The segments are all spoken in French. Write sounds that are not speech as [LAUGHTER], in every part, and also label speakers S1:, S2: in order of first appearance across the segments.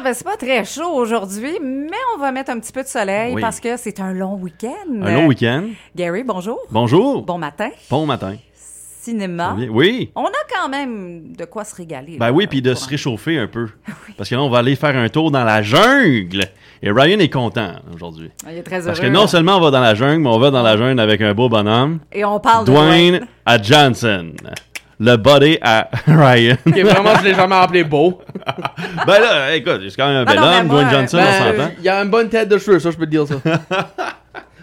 S1: Ah, ben c'est pas très chaud aujourd'hui, mais on va mettre un petit peu de soleil
S2: Oui.
S1: parce que c'est un long week-end.
S2: Un long week-end.
S1: Gary, bonjour.
S2: Bonjour.
S1: Bon matin.
S2: Bon matin.
S1: Cinéma.
S2: Oui.
S1: On a quand même de quoi se régaler.
S2: Ben
S1: là,
S2: oui, puis de se réchauffer un peu. [LAUGHS] Parce que là, on va aller faire un tour dans la jungle. Et Ryan est content aujourd'hui.
S1: Il est très heureux.
S2: Parce que non seulement on va dans la jungle, mais on va dans la jungle avec un beau bonhomme.
S1: Et on parle de
S2: Dwayne à Johnson. Le body à [LAUGHS] Ryan.
S3: Ok, vraiment, je l'ai jamais appelé beau. [LAUGHS]
S2: ben là, écoute, c'est quand même un bel
S1: mais
S2: homme, Dwayne Johnson, on
S3: Ben,
S2: s'entend.
S3: il y a une bonne tête de cheveux, ça, je peux te dire ça. [LAUGHS]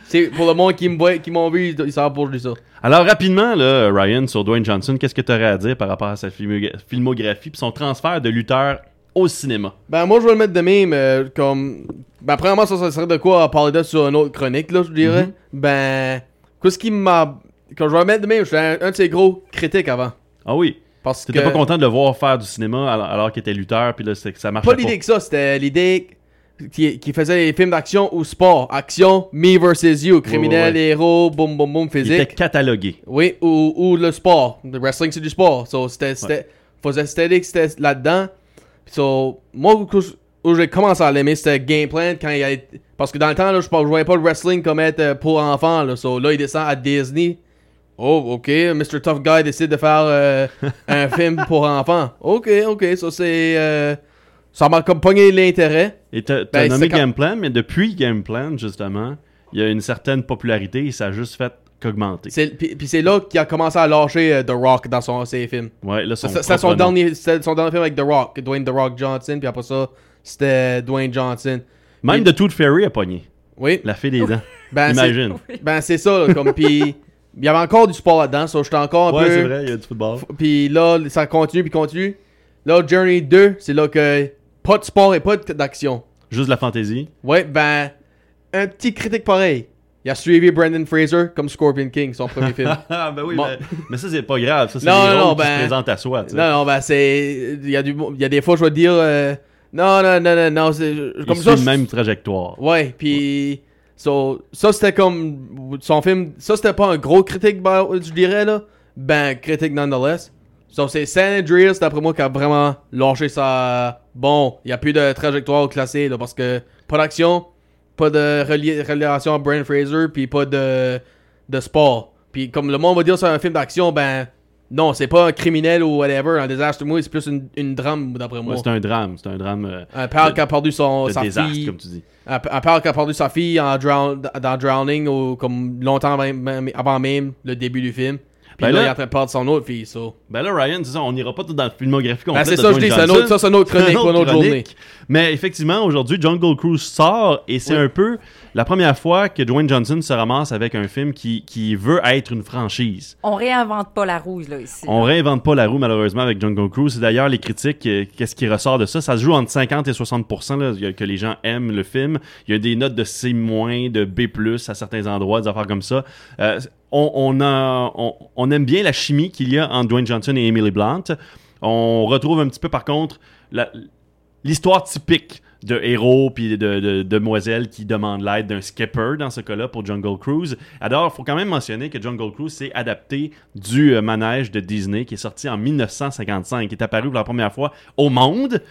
S3: C'est pour le monde qui me voit, qui m'ont vu, ils savent pour lui ça.
S2: Alors rapidement, là, Ryan, sur Dwayne Johnson, qu'est-ce que tu aurais à dire par rapport à sa filmo- filmographie puis son transfert de lutteur au cinéma?
S3: Ben, moi, je vais le mettre de même, euh, comme. Ben, premièrement, ça, ça serait de quoi à parler de sur une autre chronique, là, je dirais.
S2: Mhm.
S3: Ben, qu'est-ce qui m'a. Quand je vais le mettre de même, j'étais un, un de ses gros critiques avant.
S2: Ah oui,
S3: Parce que.
S2: t'étais pas content de le voir faire du cinéma alors, alors qu'il était lutteur puis là, ça marchait
S3: Pas
S2: pas.
S3: l'idée que ça, c'était l'idée qui, qui faisait les films d'action ou sport. Action, me versus you, criminel,
S2: ouais.
S3: héros, boum boum boum,
S2: Il était
S3: physique.
S2: catalogué.
S3: Oui, ou, ou le sport. Le wrestling, c'est du sport. So, c'était, c'était, faisait esthétique, c'était là-dedans. So, moi, où, j'ai commencé à l'aimer, c'était Game Plan quand il a Parce que dans le temps, là, je, ne voyais pas le wrestling comme être euh, pour enfants. Là. So, là, il descend à Disney. Oh, ok, Mr. Tough Guy décide de faire euh, un [LAUGHS] film pour enfants. Ok, ok, ça c'est. euh, ça m'a comme pogné l'intérêt.
S2: Et t'as
S3: Ben,
S2: nommé
S3: quand-
S2: Game Plan, mais depuis Game Plan, justement, il y a une certaine popularité et ça a juste fait qu'augmenter.
S3: Puis c'est là qu'il a commencé à lâcher euh, The Rock dans son, ses films.
S2: Ouais, là, son
S3: son dernier, son dernier film avec The Rock, Dwayne The Rock Johnson, puis après ça, c'était Dwayne Johnson.
S2: Même de Tooth Fairy a pogné.
S3: Oui,
S2: La fée des [LAUGHS] dents.
S3: ben
S2: Imagine. [LAUGHS]
S3: ben, c'est ça, là, comme, puis il y avait encore du sport là-dedans, so j'étais encore un
S2: Ouais,
S3: peu...
S2: c'est vrai, il y a du football.
S3: Puis là, ça continue, puis continue. Là, Journey 2, c'est là que pas de sport et pas de- d'action.
S2: Juste la fantaisie.
S3: Ouais, ben, un petit critique pareil. Il a suivi Brandon Fraser comme Scorpion King, son premier film. [LAUGHS]
S2: Ah, ben oui,
S3: Bon.
S2: mais, mais ça, c'est pas grave. Ça, c'est
S3: Non, non,
S2: rôles
S3: non,
S2: qui se
S3: ben-
S2: présentent à soi, tu sais.
S3: Non, non, ben c'est. Il y, a du... il y a des fois, je vais te dire. euh, Non, non, non, non, non. c'est-
S2: Il
S3: Comme
S2: suit
S3: ça.
S2: même trajectoire.
S3: Ouais, puis. So, ça, c'était comme. Son film. Ça, c'était pas un gros critique, ben, je dirais, là. Ben, critique nonetheless. So, c'est San Andreas, d'après moi, qui a vraiment lâché ça. Bon, il n'y a plus de trajectoire classée, là, parce que pas d'action, pas de relation à Brandon Fraser, puis pas de, de sport. Puis comme le monde va dire c'est un film d'action, ben. Non, c'est pas un criminel ou whatever, un désastre. Moi, c'est plus une, une drame, d'après moi.
S2: Ouais, c'est un drame. C'est un drame euh,
S3: Un père qui a perdu son, sa
S2: désastre,
S3: fille.
S2: comme tu dis.
S3: Un, un père qui a perdu sa fille en drown- dans Drowning ou comme longtemps avant, même- avant même le début du film. Puis
S2: Ben
S3: là,
S2: là-
S3: il est en train de perdre son autre fille, ça.
S2: Ben là, Ryan, c'est ça, on n'ira pas tout dans la filmographie
S3: Ben,
S2: complète.
S3: c'est
S2: de
S3: ça, je dis, c'est autre, ça, c'est une autre chronique une autre journée.
S2: chronique. Mais effectivement, aujourd'hui, Jungle Cruise sort et c'est
S3: Oui.
S2: un peu la première fois que Dwayne Johnson se ramasse avec un film qui, qui veut être une franchise.
S1: On réinvente pas la rouge, là, ici.
S2: On réinvente pas la roue, malheureusement, avec Jungle Cruise. C'est d'ailleurs les critiques, euh, qu'est-ce qui ressort de ça? Ça se joue entre 50 et 60 là, que les gens aiment le film. Il y a des notes de C-, de B+, à certains endroits, des affaires comme ça. Euh, on, a- on, aime bien la chimie qu'il y a entre Dwayne Johnson et Emily Blunt. On retrouve un petit peu, par contre, l'histoire typique de héros puis de, de, demoiselles qui demandent l'aide d'un skipper dans ce cas-là pour Jungle Cruise. Alors, il faut quand même mentionner que Jungle Cruise s'est adapté du euh, manège de Disney qui est sorti en 1955, qui est apparu pour la première fois au monde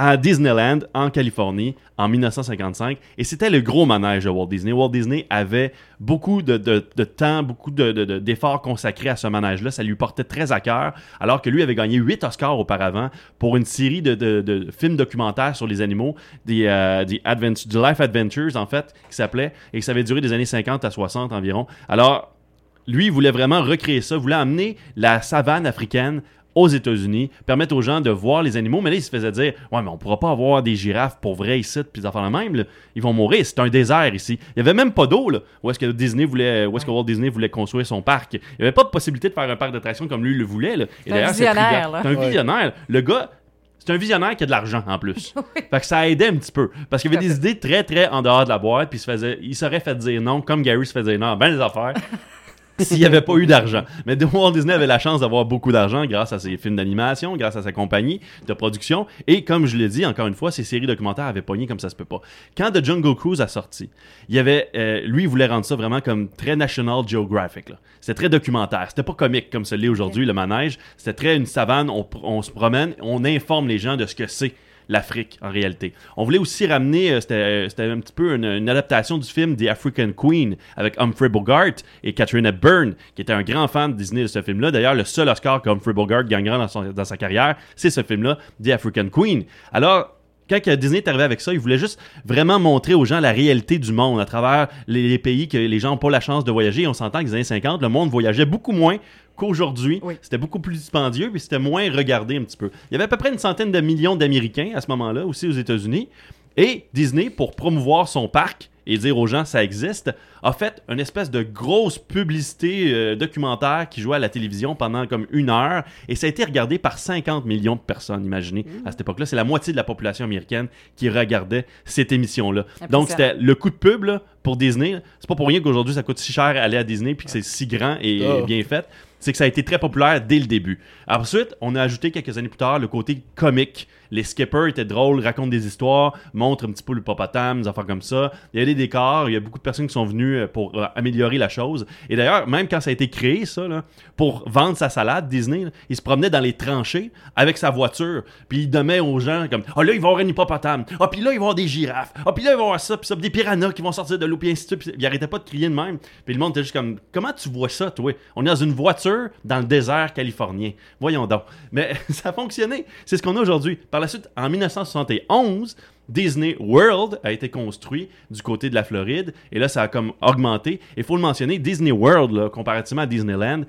S2: à Disneyland en Californie en 1955 et c'était le gros manège de Walt Disney. Walt Disney avait beaucoup de, de- temps, beaucoup de- de- de- d'efforts consacrés à ce manège-là. Ça lui portait très à cœur alors que lui avait gagné 8 Oscars auparavant pour une série de, films documentaires sur les animaux, des, euh, des advent- du Life Adventures en fait, qui s'appelait et que ça avait duré des années 50 à 60 environ. Alors lui, voulait vraiment recréer ça, voulait amener la savane africaine aux États-Unis, permettre aux gens de voir les animaux. Mais là, il se faisait dire Ouais, mais on pourra pas avoir des girafes pour vrai ici, puis des enfants la même. là. Ils vont mourir. C'est un désert ici. Il y avait même pas d'eau, là. Où est-ce que Disney voulait, où est-ce que Walt Disney voulait construire son parc Il y avait pas de possibilité de faire un parc d'attractions comme lui le voulait. Là. Et
S1: C'est un
S2: d'ailleurs. C'est un
S3: Ouais.
S2: visionnaire. Le gars. C'est un visionnaire qui a de l'argent en plus. [LAUGHS] Fait que ça aidait un petit peu. Parce qu'il y avait des idées très, très en dehors de la boîte, puis il se faisait, il serait fait dire non, comme Gary se faisait dire non, ben les affaires. [LAUGHS] [LAUGHS] s'il n'y avait pas eu d'argent. Mais [LAUGHS] Walt Disney avait la chance d'avoir beaucoup d'argent grâce à ses films d'animation, grâce à sa compagnie de production. Et comme je l'ai dit, encore une fois, ses séries documentaires avaient pogné comme ça se peut pas. Quand The Jungle Cruise a sorti, il y avait, euh, lui, il voulait rendre ça vraiment comme très National Geographic. C'était très documentaire. C'était pas comique comme ce l'est aujourd'hui, le manège. C'était très une savane, on se promène, on informe les gens de ce que c'est l'Afrique en réalité. On voulait aussi ramener, euh, c'était euh, c'était un petit peu une, adaptation du film The African Queen avec Humphrey Bogart et Catherine Hepburn, qui était un grand fan de Disney de ce film-là. D'ailleurs, le seul Oscar que Humphrey Bogart gagnera dans, dans sa carrière, c'est ce film-là, The African Queen. Alors, quand Disney est arrivé avec ça, il voulait juste vraiment montrer aux gens la réalité du monde à travers les, les pays que les gens n'ont pas la chance de voyager. Et on s'entend que les années 50, le monde voyageait beaucoup moins qu'aujourd'hui.
S1: Oui.
S2: C'était beaucoup plus dispendieux, puis c'était moins regardé un petit peu. Il y avait à peu près une centaine de millions d'Américains à ce moment-là, aussi aux États-Unis. Et Disney, pour promouvoir son parc et dire aux gens ça existe, a fait une espèce de grosse publicité euh, documentaire qui jouait à la télévision pendant comme une heure. Et ça a été regardé par 50 millions de personnes, imaginez. À cette époque-là, c'est la moitié de la population américaine qui regardait cette émission-là. Donc, c'était le coup de pub là, pour Disney. C'est pas pour rien qu'aujourd'hui, ça coûte si cher aller à Disney puis que c'est si grand et
S3: Ah.
S2: bien fait. C'est que ça a été très populaire dès le début. Ensuite, on a ajouté quelques années plus tard le côté comique. Les skippers étaient drôles, racontent des histoires, montrent un petit peu le popotame, des affaires comme ça. Il y a des décors, il y a beaucoup de personnes qui sont venues euh, pour euh, améliorer la chose. Et d'ailleurs, même quand ça a été créé, ça, là, pour vendre sa salade, Disney, là, il se promenait dans les tranchées avec sa voiture. Puis il donnait aux gens comme Ah là, il va y avoir un hippopotame. Ah, puis là, il va y avoir des girafes. Ah, puis là, il va y avoir ça, puis ça, des piranhas qui vont sortir de l'eau, puis ainsi de suite. Il arrêtait pas de crier de même. Puis le monde était juste comme Comment tu vois ça, toi? On est dans une voiture dans le désert californien. Voyons donc. Mais [LAUGHS] ça a fonctionné. C'est ce qu'on a aujourd'hui. Par la suite, en 1971, Disney World a été construit du côté de la Floride. Et là, ça a comme augmenté. Il faut le mentionner, Disney World, là, comparativement à Disneyland,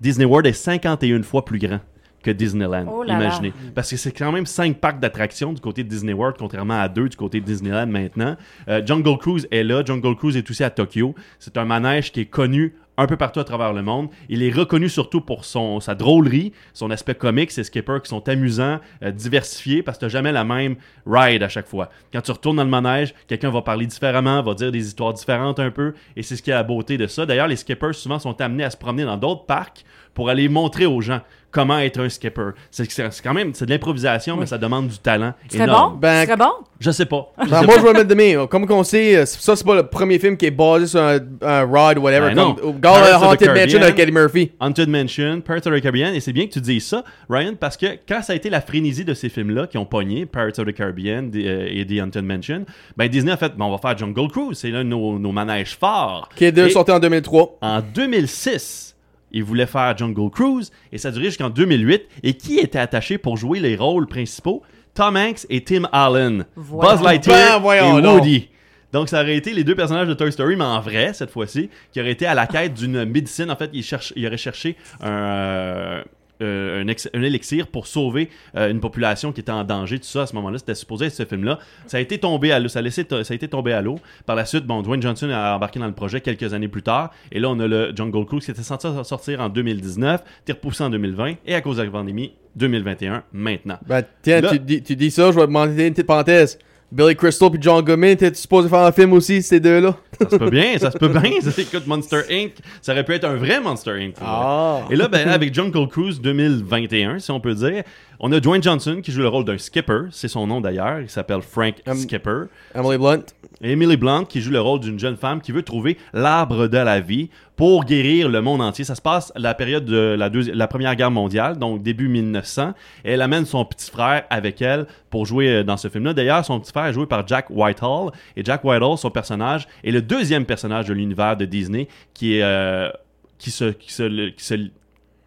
S2: Disney World est 51 fois plus grand que Disneyland.
S1: Oh là là.
S2: imaginez. Parce que c'est quand même 5 parcs d'attractions du côté de Disney World, contrairement à deux du côté de Disneyland maintenant. Euh, Jungle Cruise est là. Jungle Cruise est aussi à Tokyo. C'est un manège qui est connu un peu partout à travers le monde. Il est reconnu surtout pour sa drôlerie, son aspect comique, ses skippers qui sont amusants, euh, diversifiés, parce que t'as jamais la même ride à chaque fois. Quand tu retournes dans le manège, quelqu'un va parler différemment, va dire des histoires différentes un peu, et c'est ce qui est la beauté de ça. D'ailleurs, les skippers souvent sont amenés à se promener dans d'autres parcs pour aller montrer aux gens comment être un skipper. C'est c'est quand même c'est de l'improvisation, mais ça demande du talent énorme.
S1: bon?
S3: Ben,
S1: serais bon?
S2: Je sais pas. Je
S3: Ben,
S2: sais
S3: moi,
S2: pas.
S3: je vais mettre de mes. Comme qu'on sait, euh, ça, c'est pas le premier film qui est basé sur un, un ride, whatever.
S2: Ben non.
S3: comme
S2: the
S3: Haunted Mansion avec Eddie Murphy.
S2: Haunted Mansion, Pirates of the Caribbean, et c'est bien que tu dises ça, Ryan, parce que quand ça a été la frénésie de ces films-là qui ont pogné, Pirates of the Caribbean euh, et The Haunted Mansion, ben Disney a fait, ben, on va faire Jungle Cruise, c'est l'un de nos, nos manèges forts.
S3: Qui est sorti en 2003.
S2: En 2006, ils voulaient faire Jungle Cruise, et ça a duré jusqu'en 2008, et qui était attaché pour jouer les rôles principaux? Tom Hanks et Tim Allen. Buzz Lightyear
S3: Ben, voyons
S2: et
S3: donc.
S2: Woody. Donc, ça aurait été les deux personnages de Toy Story, mais en vrai, cette fois-ci, qui auraient été à la quête d'une médecine. En fait, ils, cherchent, ils auraient cherché un, euh, euh, un, ex- un élixir pour sauver euh, une population qui était en danger. Tout ça, à ce moment-là, c'était supposé être ce film-là. Ça a été tombé à l'eau. Ça, a laissé ça a été tombé à l'eau. Par la suite, bon, Dwayne Johnson a embarqué dans le projet quelques années plus tard. Et là, on a le Jungle Cruise qui était censé sortir en 2019, été repoussé en 2020, et à cause de la pandémie, 2021, maintenant.
S3: Ben, tiens,
S2: Là-
S3: tu, dis, tu dis ça, je vais demander une petite parenthèse. Billy Crystal puis John Goodman, t'es supposé faire un film aussi, ces deux-là?
S2: Ça se peut bien, ça se peut bien. [LAUGHS] Ça, écoute, Monster Inc., ça aurait pu être un vrai Monster Inc.
S3: Ah.
S2: Et là, ben, avec Jungle Cruise 2021, si on peut dire, on a Dwayne Johnson qui joue le rôle d'un skipper, c'est son nom d'ailleurs, il s'appelle Frank
S3: Um,
S2: Skipper.
S3: Emily Blunt.
S2: Emily Blunt qui joue le rôle d'une jeune femme qui veut trouver l'arbre de la vie pour guérir le monde entier. Ça se passe à la période de la, Première Guerre mondiale, donc début 1900. Et elle amène son petit frère avec elle pour jouer euh, dans ce film-là. D'ailleurs, son petit frère est joué par Jack Whitehall. Et Jack Whitehall, son personnage, est le deuxième personnage de l'univers de Disney qui est euh, qui se qui se qui se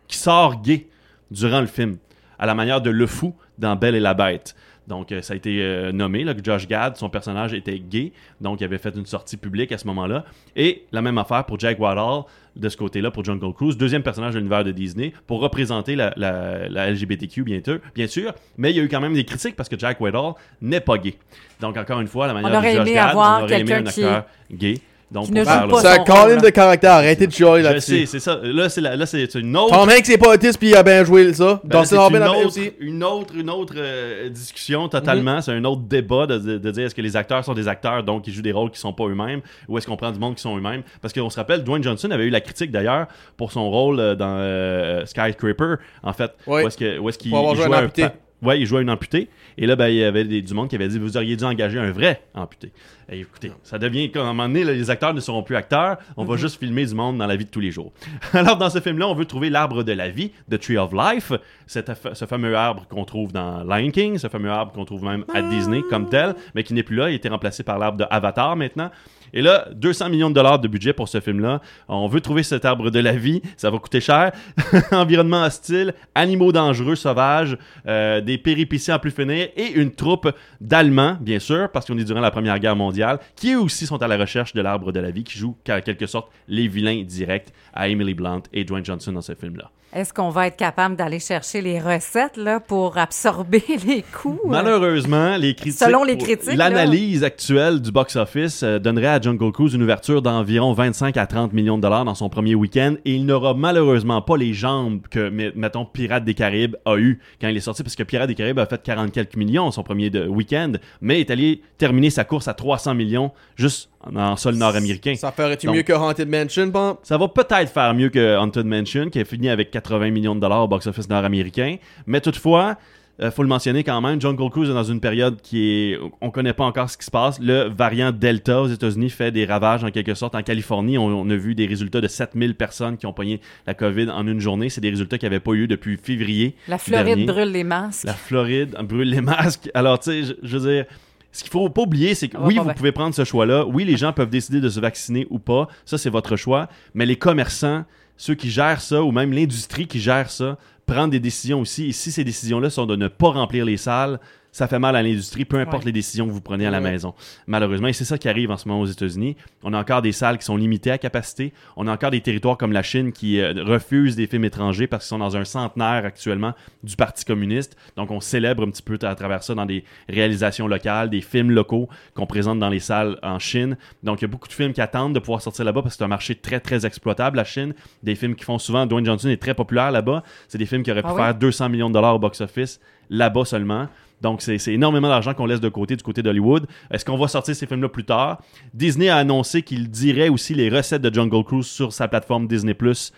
S2: qui sort gay durant le film, à la manière de Le Fou dans Belle et la Bête. Donc, euh, ça a été euh, nommé, là, que Josh Gad, son personnage était gay, donc il avait fait une sortie publique à ce moment-là. Et la même affaire pour Jack Whitehall, de ce côté-là, pour Jungle Cruise, deuxième personnage de l'univers de Disney, pour représenter la, la- la LGBTQ, bien sûr, bien sûr. Mais il y a eu quand même des critiques parce que Jack Whitehall n'est pas gay. Donc, encore une fois, la manière de Josh Gad, on aurait aimé
S1: quelqu'un
S2: un
S1: qui-
S2: acteur gay. Donc,
S1: qui ne joue pas
S3: C'est un call-in
S1: rôle,
S3: de caractère, arrêtez de chialer
S2: Je
S3: là-dessus.
S2: sais, c'est ça. Là, c'est la- là, c'est une autre...
S3: Tom Hanks est pas autiste puis il a bien joué ça.
S2: Ben, c'est une autre,
S3: aussi.
S2: une autre, une autre euh, discussion totalement.
S3: Mhm.
S2: C'est un autre débat de, de- de dire est-ce que les acteurs sont des acteurs, donc ils jouent des rôles qui sont pas eux-mêmes, ou est-ce qu'on prend du monde qui sont eux-mêmes. Parce qu'on se rappelle, Dwayne Johnson avait eu la critique d'ailleurs pour son rôle euh, dans euh, Skyscraper, en fait. Où est-ce que- où est-ce qu'il jouait un
S3: amputé.
S2: pa- Ouais, il jouait à une amputée. Et là, ben, il y avait des- du monde qui avait dit Vous auriez dû engager un vrai amputé. Et écoutez, ça devient comme à un moment donné, les acteurs ne seront plus acteurs, on va juste filmer du monde dans la vie de tous les jours. [LAUGHS] Alors, dans ce film-là, on veut trouver l'arbre de la vie, The Tree of Life, ce fameux arbre qu'on trouve dans Lion King, ce fameux arbre qu'on trouve même à Disney comme tel, mais qui n'est plus là, il a été remplacé par l'arbre de Avatar maintenant. Et là, 200 millions de dollars de budget pour ce film-là. On veut trouver cet arbre de la vie. Ça va coûter cher. [LAUGHS] Environnement hostile, animaux dangereux, sauvages, euh, des péripéties en plus finir et une troupe d'Allemands, bien sûr, parce qu'on est durant la Première Guerre mondiale, qui eux aussi sont à la recherche de l'arbre de la vie, qui jouent en quelque sorte les vilains directs à Emily Blunt et Dwayne Johnson dans ce film-là.
S1: Est-ce qu'on va être capable d'aller chercher les recettes là, pour absorber [LAUGHS] les coûts?
S2: Malheureusement, les critiques,
S1: Selon les critiques,
S2: l'analyse actuelle du box-office euh, donnerait à Jungle Cruise une ouverture d'environ 25 à 30 millions de dollars dans son premier week-end et il n'aura malheureusement pas les jambes que, met- mettons, Pirates des Caraïbes a eu quand il est sorti parce que Pirates des Caraïbes a fait 40 quelques millions son premier week-end, mais est allé terminer sa course à 300 millions juste en, sol nord-américain.
S3: Ça ferait-tu mieux que Haunted Mansion, bon?
S2: Ça va peut-être faire mieux que Haunted Mansion, qui a fini avec 80 millions de dollars au box-office nord-américain. Mais toutefois, il faut le mentionner quand même, Jungle Cruise est dans une période qui est... On connaît pas encore ce qui se passe. Le variant Delta aux États-Unis fait des ravages en quelque sorte. En Californie, on, on a vu des résultats de 7000 personnes qui ont pogné la COVID en une journée. C'est des résultats qui n'avaient pas eu depuis février.
S1: La Floride
S2: dernier.
S1: brûle les masques.
S2: La Floride brûle les masques. Alors, tu sais, je, je veux dire, ce qu'il faut pas oublier, c'est que oui, vous pouvez prendre ce choix-là. Oui, les gens peuvent décider de se vacciner ou pas. Ça, c'est votre choix. Mais les commerçants, ceux qui gèrent ça, ou même l'industrie qui gère ça, prendre des décisions aussi. Et si ces décisions-là sont de ne pas remplir les salles, ça fait mal à l'industrie, peu importe
S1: Ouais.
S2: les décisions que vous prenez à la
S3: Ouais.
S2: maison. Malheureusement, et c'est ça qui arrive en ce moment aux États-Unis. On a encore des salles qui sont limitées à capacité. On a encore des territoires comme la Chine qui euh, refusent des films étrangers parce qu'ils sont dans un centenaire actuellement du Parti communiste. Donc, on célèbre un petit peu à travers ça dans des réalisations locales, des films locaux qu'on présente dans les salles en Chine. Donc, il y a beaucoup de films qui attendent de pouvoir sortir là-bas parce que c'est un marché très, très exploitable, la Chine. Des films qui font souvent. Dwayne Johnson est très populaire là-bas. C'est des films qui auraient pu
S1: Ah oui?
S2: faire 200 millions de dollars au box-office là-bas seulement. Donc, c'est énormément d'argent qu'on laisse de côté du côté d'Hollywood. Est-ce qu'on va sortir ces films-là plus tard? Disney a annoncé qu'il dirait aussi les recettes de Jungle Cruise sur sa plateforme Disney Plus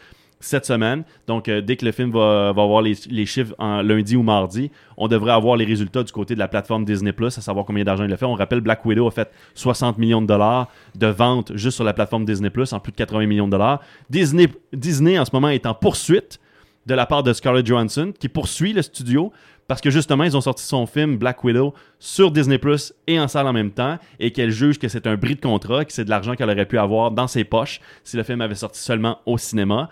S2: cette semaine. Donc, euh, dès que le film va, avoir les, les chiffres en lundi ou mardi, on devrait avoir les résultats du côté de la plateforme Disney Plus, à savoir combien d'argent il a fait. On rappelle, Black Widow a fait 60 millions de dollars de ventes juste sur la plateforme Disney Plus, en plus de 80 millions de dollars. Disney, Disney en ce moment est en poursuite de la part de Scarlett Johansson, qui poursuit le studio parce que justement, ils ont sorti son film Black Widow sur Disney Plus et en salle en même temps, et qu'elle juge que c'est un bris de contrat, que c'est de l'argent qu'elle aurait pu avoir dans ses poches si le film avait sorti seulement au cinéma.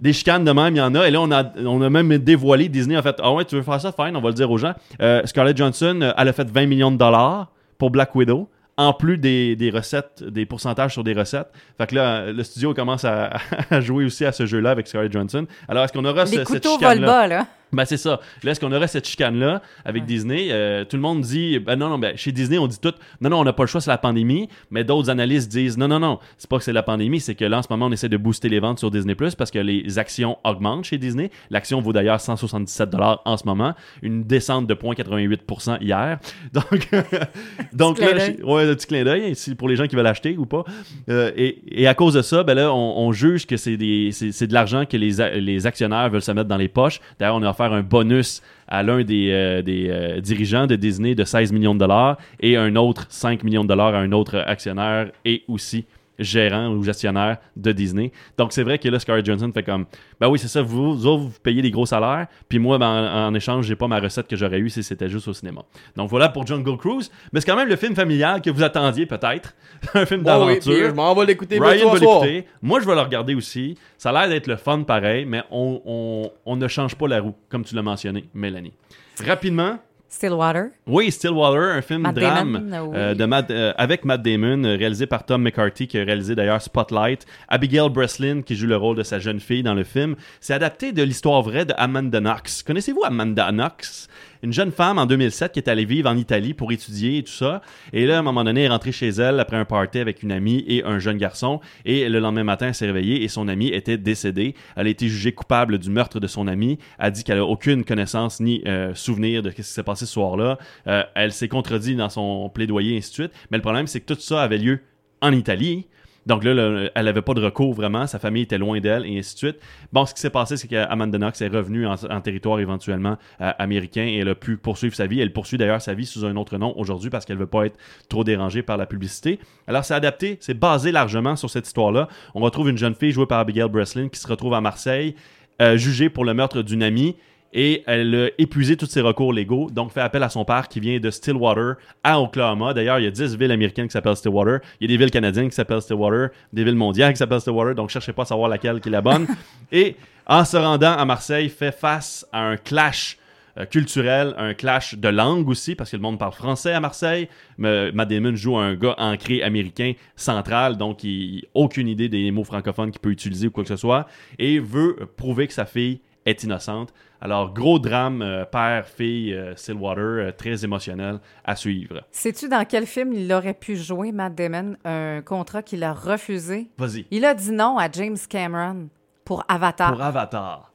S2: Des chicanes de même, il y en a. Et là, on a, on a même dévoilé, Disney a fait Ah ouais, tu veux faire ça? Fine, on va le dire aux gens. Euh, Scarlett Johansson, euh, elle a fait 20 millions de dollars pour Black Widow, en plus des, des recettes, des pourcentages sur des recettes. Fait que là, le studio commence à, [LAUGHS] à jouer aussi à ce jeu-là avec Scarlett Johansson. Alors, est-ce qu'on aura ce-
S1: Les
S2: cette
S1: couteaux
S2: chicane-là?
S1: volent bas, là.
S2: Ben c'est ça. Là, est-ce qu'on aurait cette chicane-là avec
S1: Ouais.
S2: Disney? Euh, tout le monde dit, ben non, non, ben chez Disney, on dit tout, non, non, on n'a pas le choix, c'est la pandémie. Mais d'autres analystes disent, non, non, non, c'est pas que c'est la pandémie, c'est que là, en ce moment, on essaie de booster les ventes sur Disney Plus parce que les actions augmentent chez Disney. L'action vaut d'ailleurs 177 en ce moment, une descente de 0,88 hier. [LAUGHS] Donc, donc là, chez- ouais, le petit clin d'œil, pour les gens qui veulent acheter ou pas. Euh, et, et à cause de ça, ben là, on, on juge que c'est de l'argent que les, les actionnaires veulent se mettre dans les poches. D'ailleurs, on a offert un bonus à l'un des, euh, euh, dirigeants de Disney de 16 millions de dollars et un autre 5 millions de dollars à un autre actionnaire et aussi gérant ou gestionnaire de Disney. Donc c'est vrai que là, Scarlett Johansson fait comme, ben oui, c'est ça, vous, vous autres, vous payez des gros salaires, puis moi, ben, en, en échange, j'ai pas ma recette que j'aurais eue si c'était juste au cinéma. Donc voilà pour Jungle Cruise, mais c'est quand même le film familial que vous attendiez peut-être, [LAUGHS] un film
S3: Oh oui,
S2: d'aventure.
S3: puis je m'en vais l'écouter
S2: Ryan va l'écouter. Moi, je vais le regarder aussi. Ça a l'air d'être le fun pareil, mais on, on- on ne change pas la roue, comme tu l'as mentionné, Mélanie. Rapidement,
S1: Stillwater.
S2: oui, Stillwater, un film
S1: Matt
S2: drame
S1: Damon, oui.
S2: euh, de Matt- euh, avec Matt Damon, euh, réalisé par Tom McCarthy, qui a réalisé d'ailleurs Spotlight. Abigail Breslin, qui joue le rôle de sa jeune fille dans le film. C'est adapté de l'histoire vraie de Amanda Knox. Connaissez-vous Amanda Knox? Une jeune femme en 2007 qui est allée vivre en Italie pour étudier et tout ça. Et là, à un moment donné, elle est rentrée chez elle après un party avec une amie et un jeune garçon. Et le lendemain matin, elle s'est réveillée et son amie était décédée. Elle a été jugée coupable du meurtre de son ami. Elle a dit qu'elle a aucune connaissance ni euh, souvenir de ce qui s'est passé ce soir-là. Euh, elle s'est contredit dans son plaidoyer et ainsi de suite. Mais le problème, c'est que tout ça avait lieu en Italie. Donc là, le- elle avait pas de recours vraiment, sa famille était loin d'elle et ainsi de suite. Bon, ce qui s'est passé, c'est qu'Amanda Knox est revenue en, territoire éventuellement euh, américain et elle a pu poursuivre sa vie. Elle poursuit d'ailleurs sa vie sous un autre nom aujourd'hui parce qu'elle veut pas être trop dérangée par la publicité. Alors c'est adapté, c'est basé largement sur cette histoire-là. On retrouve une jeune fille jouée par Abigail Breslin qui se retrouve à Marseille, euh, jugée pour le meurtre d'une amie. Et elle a épuisé tous ses recours légaux, donc fait appel à son père qui vient de Stillwater à Oklahoma. D'ailleurs, il y a 10 villes américaines qui s'appellent Stillwater. Il y a des villes canadiennes qui s'appellent Stillwater, des villes mondiales qui s'appellent Stillwater, donc cherchez pas à savoir laquelle qui est la bonne. [LAUGHS] Et en se rendant à Marseille, fait face à un clash euh, culturel, un clash de langue aussi, parce que le monde parle français à Marseille. Mais Matt Damon joue un gars ancré américain central, donc il aucune idée des mots francophones qu'il peut utiliser ou quoi que ce soit, et veut prouver que sa fille est innocente. Alors, gros drame, euh, père, fille, euh, Stillwater, euh, très émotionnel à suivre.
S1: Sais-tu dans quel film il aurait pu jouer, Matt Damon, un contrat qu'il a refusé?
S2: Vas-y.
S1: Il a dit non à James Cameron pour Avatar.
S2: Pour Avatar.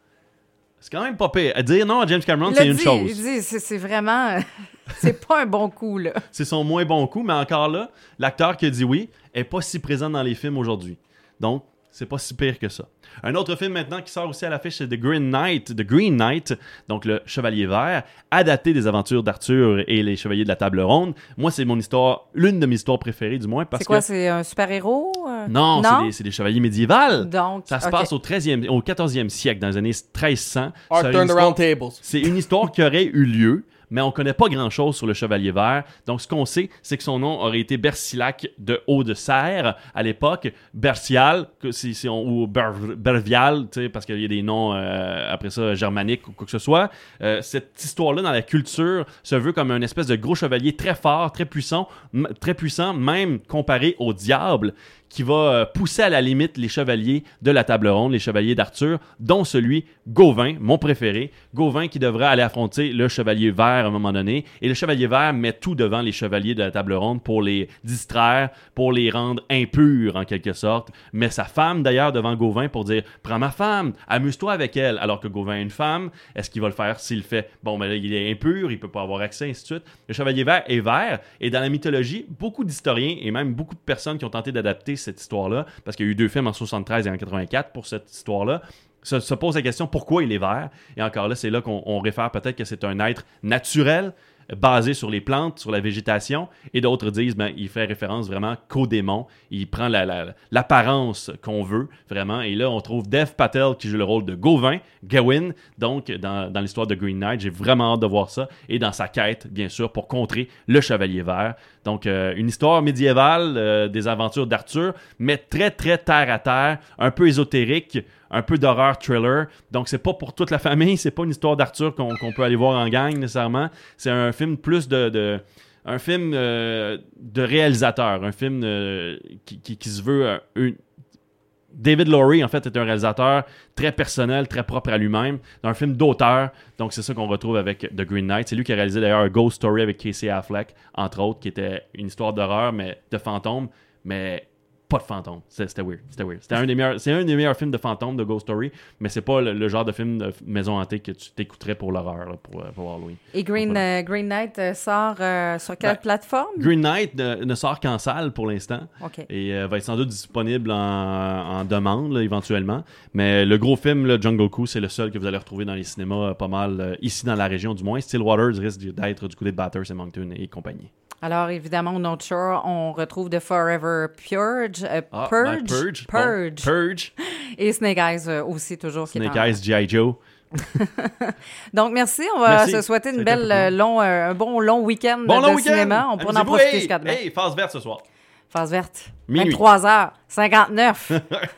S2: C'est quand même pas pire. À dire non à James Cameron, c'est une chose.
S1: il dit, c'est c'est vraiment... [LAUGHS] c'est pas un bon coup, là.
S2: c'est son moins bon coup, mais encore là, l'acteur qui a dit oui est pas si présent dans les films aujourd'hui. Donc, c'est pas si pire que ça. Un autre film maintenant qui sort aussi à l'affiche, c'est The Green Knight, The Green Knight, donc le Chevalier Vert, adapté des aventures d'Arthur et les Chevaliers de la Table Ronde. Moi, c'est mon histoire, l'une de mes histoires préférées du moins, parce
S1: C'est quoi,
S2: que
S1: c'est un super-héros? euh?
S2: non, c'est des, chevaliers médiévaux.
S1: Donc,
S2: Ça se passe au 13e, au 14e siècle, dans les années 1300.
S3: Art
S2: C'est une
S3: Turn the Round Tables.
S2: c'est une histoire qui aurait eu lieu, mais on connaît pas grand-chose sur le Chevalier Vert. Donc, ce qu'on sait, c'est que son nom aurait été Bersilac de Haut-de-Serre à l'époque. Bercial, si, ou Ber- Bervial, parce qu'il y a des noms euh, après ça germaniques ou quoi que ce soit. Euh, cette histoire-là, dans la culture, se veut comme un espèce de gros chevalier très fort, très puissant, très puissant, même comparé au diable qui va euh, pousser à la limite les chevaliers de la table ronde, les chevaliers d'Arthur, dont celui Gauvin, mon préféré. Gauvin qui devrait aller affronter le chevalier vert à un moment donné. Et le chevalier vert met tout devant les chevaliers de la table ronde pour les distraire, pour les rendre impurs en quelque sorte. Mais sa femme d'ailleurs devant Gauvin pour dire Prends ma femme, amuse-toi avec elle. Alors que Gauvin a une femme, est-ce qu'il va le faire s'il fait Bon, ben là, il est impur, il peut pas avoir accès, ainsi de suite. Le chevalier vert est vert. Et dans la mythologie, beaucoup d'historiens et même beaucoup de personnes qui ont tenté d'adapter cette histoire-là, parce qu'il y a eu deux films en 73 et en 84 pour cette histoire-là, se, se pose la question pourquoi il est vert? Et encore là, c'est là qu'on on réfère peut-être que c'est un être naturel, basé sur les plantes, sur la végétation, et d'autres disent ben, il fait référence vraiment qu'au démon. Il prend la- la- l'apparence qu'on veut, vraiment. Et là, on trouve Dev Patel qui joue le rôle de Gauvin, Gawain, donc dans, dans l'histoire de Green Knight. J'ai vraiment hâte de voir ça. Et dans sa quête, bien sûr, pour contrer le Chevalier Vert. Donc, euh, une histoire médiévale euh, des aventures d'Arthur, mais très, très terre à terre, un peu ésotérique, un peu d'horreur thriller. Donc, c'est pas pour toute la [LAUGHS] famille, c'est pas une histoire d'Arthur qu'on peut aller voir en gang nécessairement. C'est un film plus de. un film euh, de réalisateur, un film qui, qui- se veut une- David Lowry, en fait, est un réalisateur très personnel, très propre à lui-même, un film d'auteur. Donc, c'est ça qu'on retrouve avec The Green Knight. C'est lui qui a réalisé d'ailleurs Ghost Story avec Casey Affleck, entre autres, qui était une histoire d'horreur, mais de fantômes, mais pas de fantômes. C'était weird. C'était weird. C'était un des meilleurs, c'est un des meilleurs films de fantômes de Ghost Story, mais c'est pas le, le genre de film de maison hantée que tu t'écouterais pour l'horreur, pour, euh, pour Halloween.
S1: Et Green, euh, Green Knight euh, sort euh, sur quelle
S2: Ben,
S1: plateforme?
S2: Green Knight ne, ne sort qu'en salle pour l'instant. Et euh, va être sans doute disponible en, en demande là, éventuellement. Mais le gros film, là, Jungle Cruise, c'est le seul que vous allez retrouver dans les cinémas pas mal ici dans la région du moins. Stillwater risque d'être du côté de Bathurst et Moncton et compagnie.
S1: Alors, évidemment, au North Shore, on retrouve The Forever Purge, euh,
S2: Ah,
S1: Purge,
S2: ben, Purge?
S1: Purge.
S2: Bon, Purge. [LAUGHS]
S1: et Snake Eyes euh, aussi, toujours. qui est
S2: Snake
S1: en-
S2: Eyes, G.I. Joe. [LAUGHS]
S1: Donc, merci. On va
S2: Merci.
S1: se souhaiter une
S2: un
S1: belle,
S2: plus
S1: long, euh, un bon long week-end
S2: Bon
S1: de
S2: long week-end!
S1: cinéma. On pourra en profiter
S2: Hey,
S1: jusqu'à demain.
S2: Hey, phase verte ce soir.
S1: Phase verte.
S2: Minuit.
S1: 23h59. [LAUGHS]